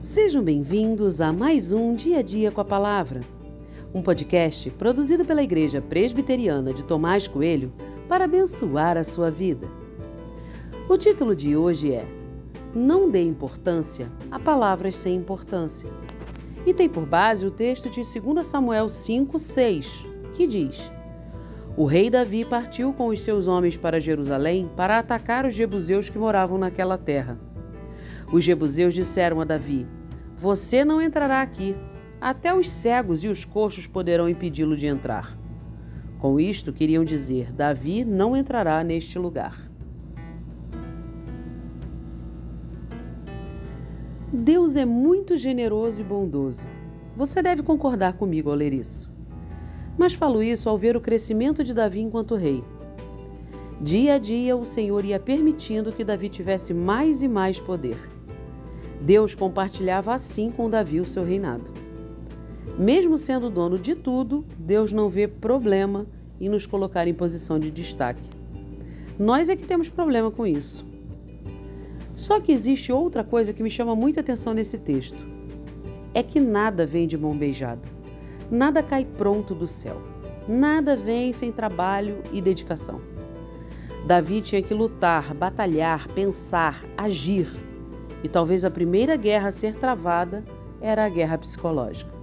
Sejam bem-vindos a mais um Dia a Dia com a Palavra, um podcast produzido pela Igreja Presbiteriana de Tomás Coelho para abençoar a sua vida. O título de hoje é Não dê importância a palavras sem importância e tem por base o texto de 2 Samuel 5,6, que diz: O rei Davi partiu com os seus homens para Jerusalém para atacar os jebuseus que moravam naquela terra. Os jebuseus disseram a Davi: Você não entrará aqui. Até os cegos e os coxos poderão impedi-lo de entrar. Com isto, queriam dizer: Davi não entrará neste lugar. Deus é muito generoso e bondoso. Você deve concordar comigo ao ler isso. Mas falo isso ao ver o crescimento de Davi enquanto rei. Dia a dia, o Senhor ia permitindo que Davi tivesse mais e mais poder. Deus compartilhava assim com Davi o seu reinado. Mesmo sendo dono de tudo, Deus não vê problema em nos colocar em posição de destaque. Nós é que temos problema com isso. Só que existe outra coisa que me chama muita atenção nesse texto. É que nada vem de mão beijada. Nada cai pronto do céu. Nada vem sem trabalho e dedicação. Davi tinha que lutar, batalhar, pensar, agir e talvez a primeira guerra a ser travada era a guerra psicológica.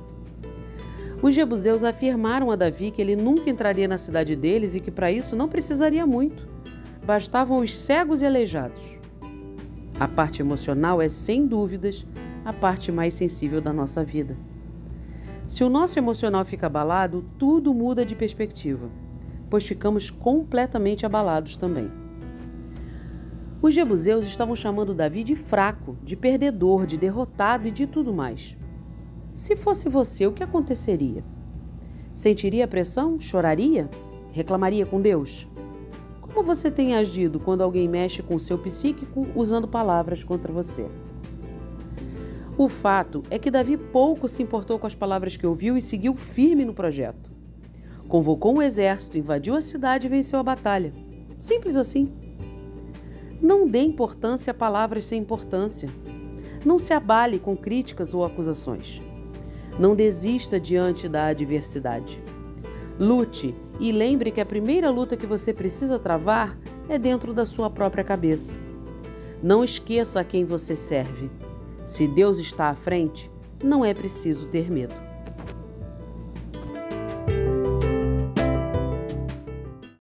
Os jebuseus afirmaram a Davi que ele nunca entraria na cidade deles e que para isso não precisaria muito. Bastavam os cegos e aleijados. A parte emocional é, sem dúvidas, a parte mais sensível da nossa vida. Se o nosso emocional fica abalado, tudo muda de perspectiva, pois ficamos completamente abalados também. Os jebuseus estavam chamando Davi de fraco, de perdedor, de derrotado e de tudo mais. Se fosse você, o que aconteceria? Sentiria pressão? Choraria? Reclamaria com Deus? Como você tem agido quando alguém mexe com o seu psíquico usando palavras contra você? O fato é que Davi pouco se importou com as palavras que ouviu e seguiu firme no projeto. Convocou um exército, invadiu a cidade e venceu a batalha. Simples assim. Não dê importância a palavras sem importância. Não se abale com críticas ou acusações. Não desista diante da adversidade. Lute e lembre que a primeira luta que você precisa travar é dentro da sua própria cabeça. Não esqueça a quem você serve. Se Deus está à frente, não é preciso ter medo.